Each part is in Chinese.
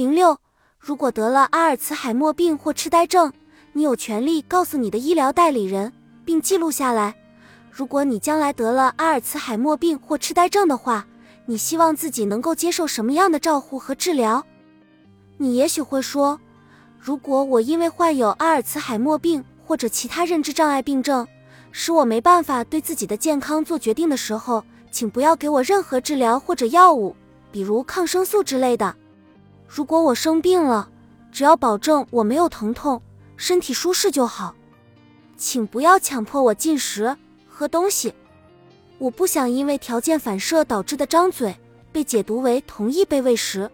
零六，如果得了阿尔茨海默病或痴呆症，你有权利告诉你的医疗代理人，并记录下来。如果你将来得了阿尔茨海默病或痴呆症的话，你希望自己能够接受什么样的照护和治疗？你也许会说，如果我因为患有阿尔茨海默病或者其他认知障碍病症，使我没办法对自己的健康做决定的时候，请不要给我任何治疗或者药物，比如抗生素之类的。如果我生病了，只要保证我没有疼痛，身体舒适就好。请不要强迫我进食。喝东西，我不想因为条件反射导致的张嘴被解读为同意被喂食。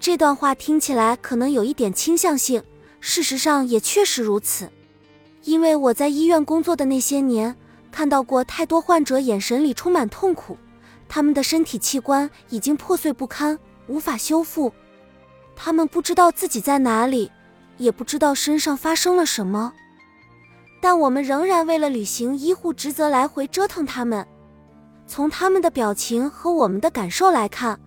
这段话听起来可能有一点倾向性，事实上也确实如此。因为我在医院工作的那些年，看到过太多患者眼神里充满痛苦，他们的身体器官已经破碎不堪，无法修复，他们不知道自己在哪里，也不知道身上发生了什么。但我们仍然为了履行医护职责来回折腾他们。从他们的表情和我们的感受来看，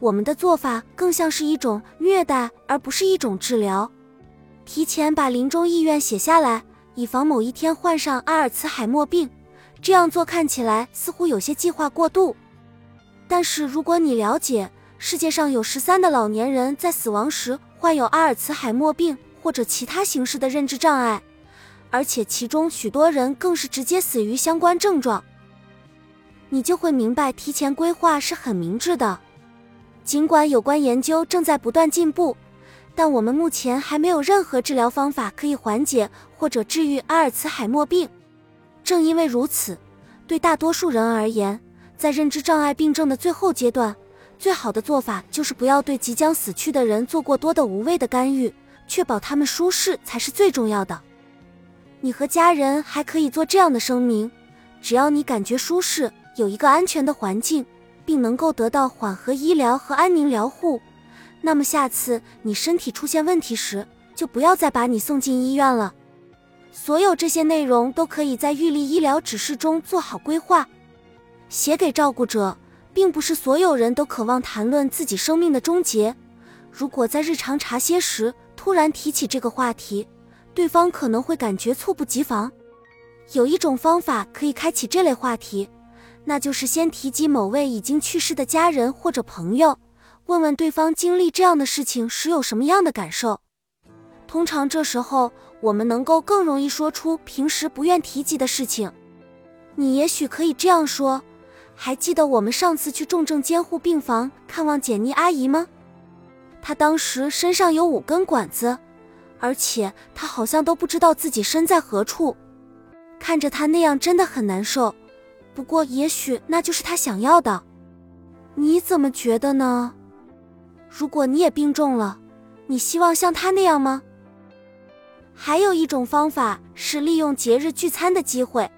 我们的做法更像是一种虐待，而不是一种治疗。提前把临终意愿写下来，以防某一天患上阿尔茨海默病。这样做看起来似乎有些计划过度。但是如果你了解，世界上有十三的老年人在死亡时患有阿尔茨海默病或者其他形式的认知障碍。而且其中许多人更是直接死于相关症状，你就会明白提前规划是很明智的。尽管有关研究正在不断进步，但我们目前还没有任何治疗方法可以缓解或者治愈阿尔茨海默病。正因为如此，对大多数人而言，在认知障碍病症的最后阶段，最好的做法就是不要对即将死去的人做过多的无谓的干预，确保他们舒适才是最重要的。你和家人还可以做这样的声明：只要你感觉舒适，有一个安全的环境，并能够得到缓和医疗和安宁疗护，那么下次你身体出现问题时，就不要再把你送进医院了。所有这些内容都可以在预立医疗指示中做好规划，写给照顾者。并不是所有人都渴望谈论自己生命的终结。如果在日常茶歇时突然提起这个话题，对方可能会感觉猝不及防。有一种方法可以开启这类话题，那就是先提及某位已经去世的家人或者朋友，问问对方经历这样的事情时有什么样的感受。通常这时候，我们能够更容易说出平时不愿提及的事情。你也许可以这样说：“还记得我们上次去重症监护病房看望简妮阿姨吗？她当时身上有五根管子。”而且她好像都不知道自己身在何处，看着她那样真的很难受。不过也许那就是她想要的。你怎么觉得呢？如果你也病重了，你希望像她那样吗？还有一种方法是利用节日聚餐的机会，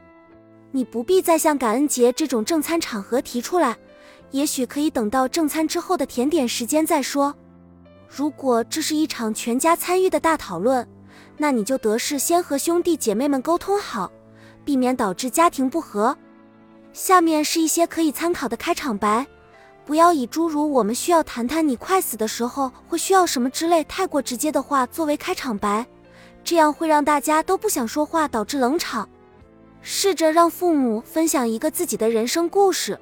你不必再像感恩节这种正餐场合提出来，也许可以等到正餐之后的甜点时间再说。如果这是一场全家参与的大讨论，那你就得事先和兄弟姐妹们沟通好，避免导致家庭不和。下面是一些可以参考的开场白，不要以诸如“我们需要谈谈你快死的时候会需要什么”之类太过直接的话作为开场白，这样会让大家都不想说话，导致冷场。试着让父母分享一个自己的人生故事，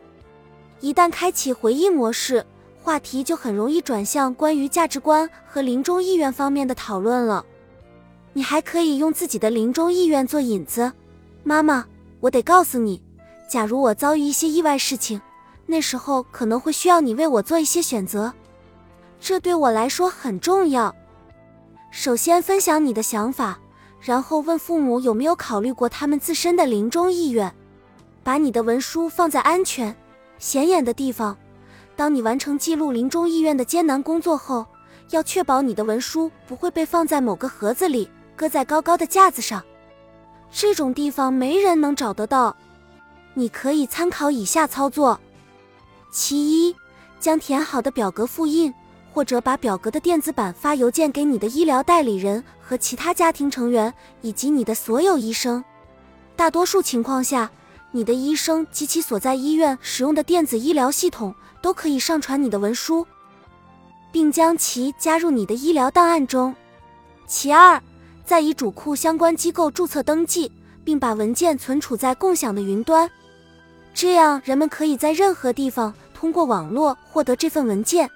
一旦开启回忆模式。话题就很容易转向关于价值观和临终意愿方面的讨论了。你还可以用自己的临终意愿做引子。妈妈，我得告诉你，假如我遭遇一些意外事情，那时候可能会需要你为我做一些选择，这对我来说很重要。首先分享你的想法，然后问父母有没有考虑过他们自身的临终意愿。把你的文书放在安全、显眼的地方。当你完成记录临终意愿的艰难工作后，要确保你的文书不会被放在某个盒子里，搁在高高的架子上。这种地方没人能找得到。你可以参考以下操作：其一，将填好的表格复印，或者把表格的电子版发邮件给你的医疗代理人和其他家庭成员，以及你的所有医生。大多数情况下，你的医生及其所在医院使用的电子医疗系统。都可以上传你的文书。并将其加入你的医疗档案中。其二，在遗嘱库相关机构注册登记，并把文件存储在共享的云端，这样人们可以在任何地方通过网络获得这份文件。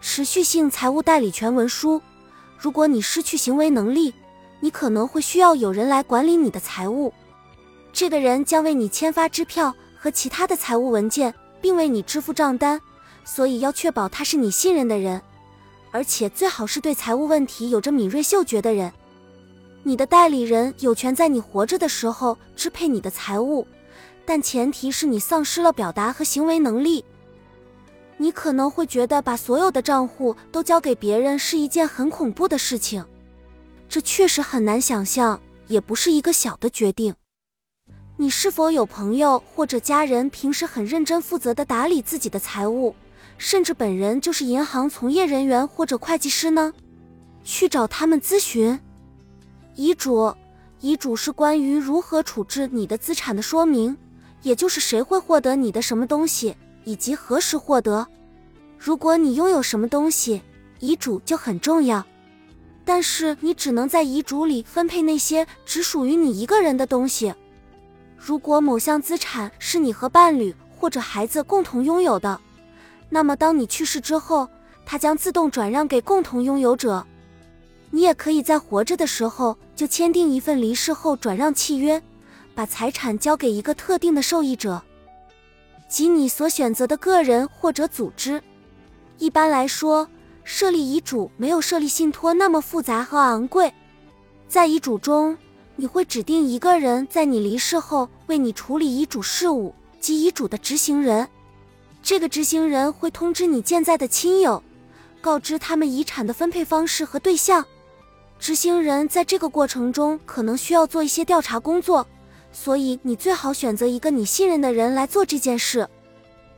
持续性财务代理权文书，如果你失去行为能力，你可能会需要有人来管理你的财务。这个人将为你签发支票和其他的财务文件，并为你支付账单。所以要确保他是你信任的人，而且最好是对财务问题有着敏锐嗅觉的人。你的代理人有权在你活着的时候支配你的财务，但前提是你丧失了表达和行为能力。你可能会觉得把所有的账户都交给别人是一件很恐怖的事情，这确实很难想象，也不是一个小的决定。你是否有朋友或者家人平时很认真负责地打理自己的财务？甚至本人就是银行从业人员或者会计师呢，去找他们咨询。遗嘱，遗嘱是关于如何处置你的资产的说明，也就是谁会获得你的什么东西，以及何时获得。如果你拥有什么东西，遗嘱就很重要。但是你只能在遗嘱里分配那些只属于你一个人的东西。如果某项资产是你和伴侣或者孩子共同拥有的。那么，当你去世之后，它将自动转让给共同拥有者。你也可以在活着的时候就签订一份离世后转让契约，把财产交给一个特定的受益者，即你所选择的个人或者组织。一般来说，设立遗嘱没有设立信托那么复杂和昂贵。在遗嘱中，你会指定一个人在你离世后为你处理遗嘱事务，即遗嘱的执行人。这个执行人会通知你健在的亲友，告知他们遗产的分配方式和对象。执行人在这个过程中可能需要做一些调查工作，所以你最好选择一个你信任的人来做这件事。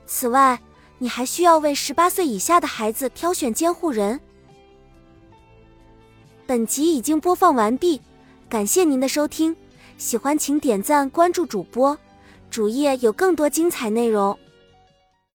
此外，你还需要为十八岁以下的孩子挑选监护人。本集已经播放完毕，感谢您的收听，喜欢请点赞关注主播，主页有更多精彩内容。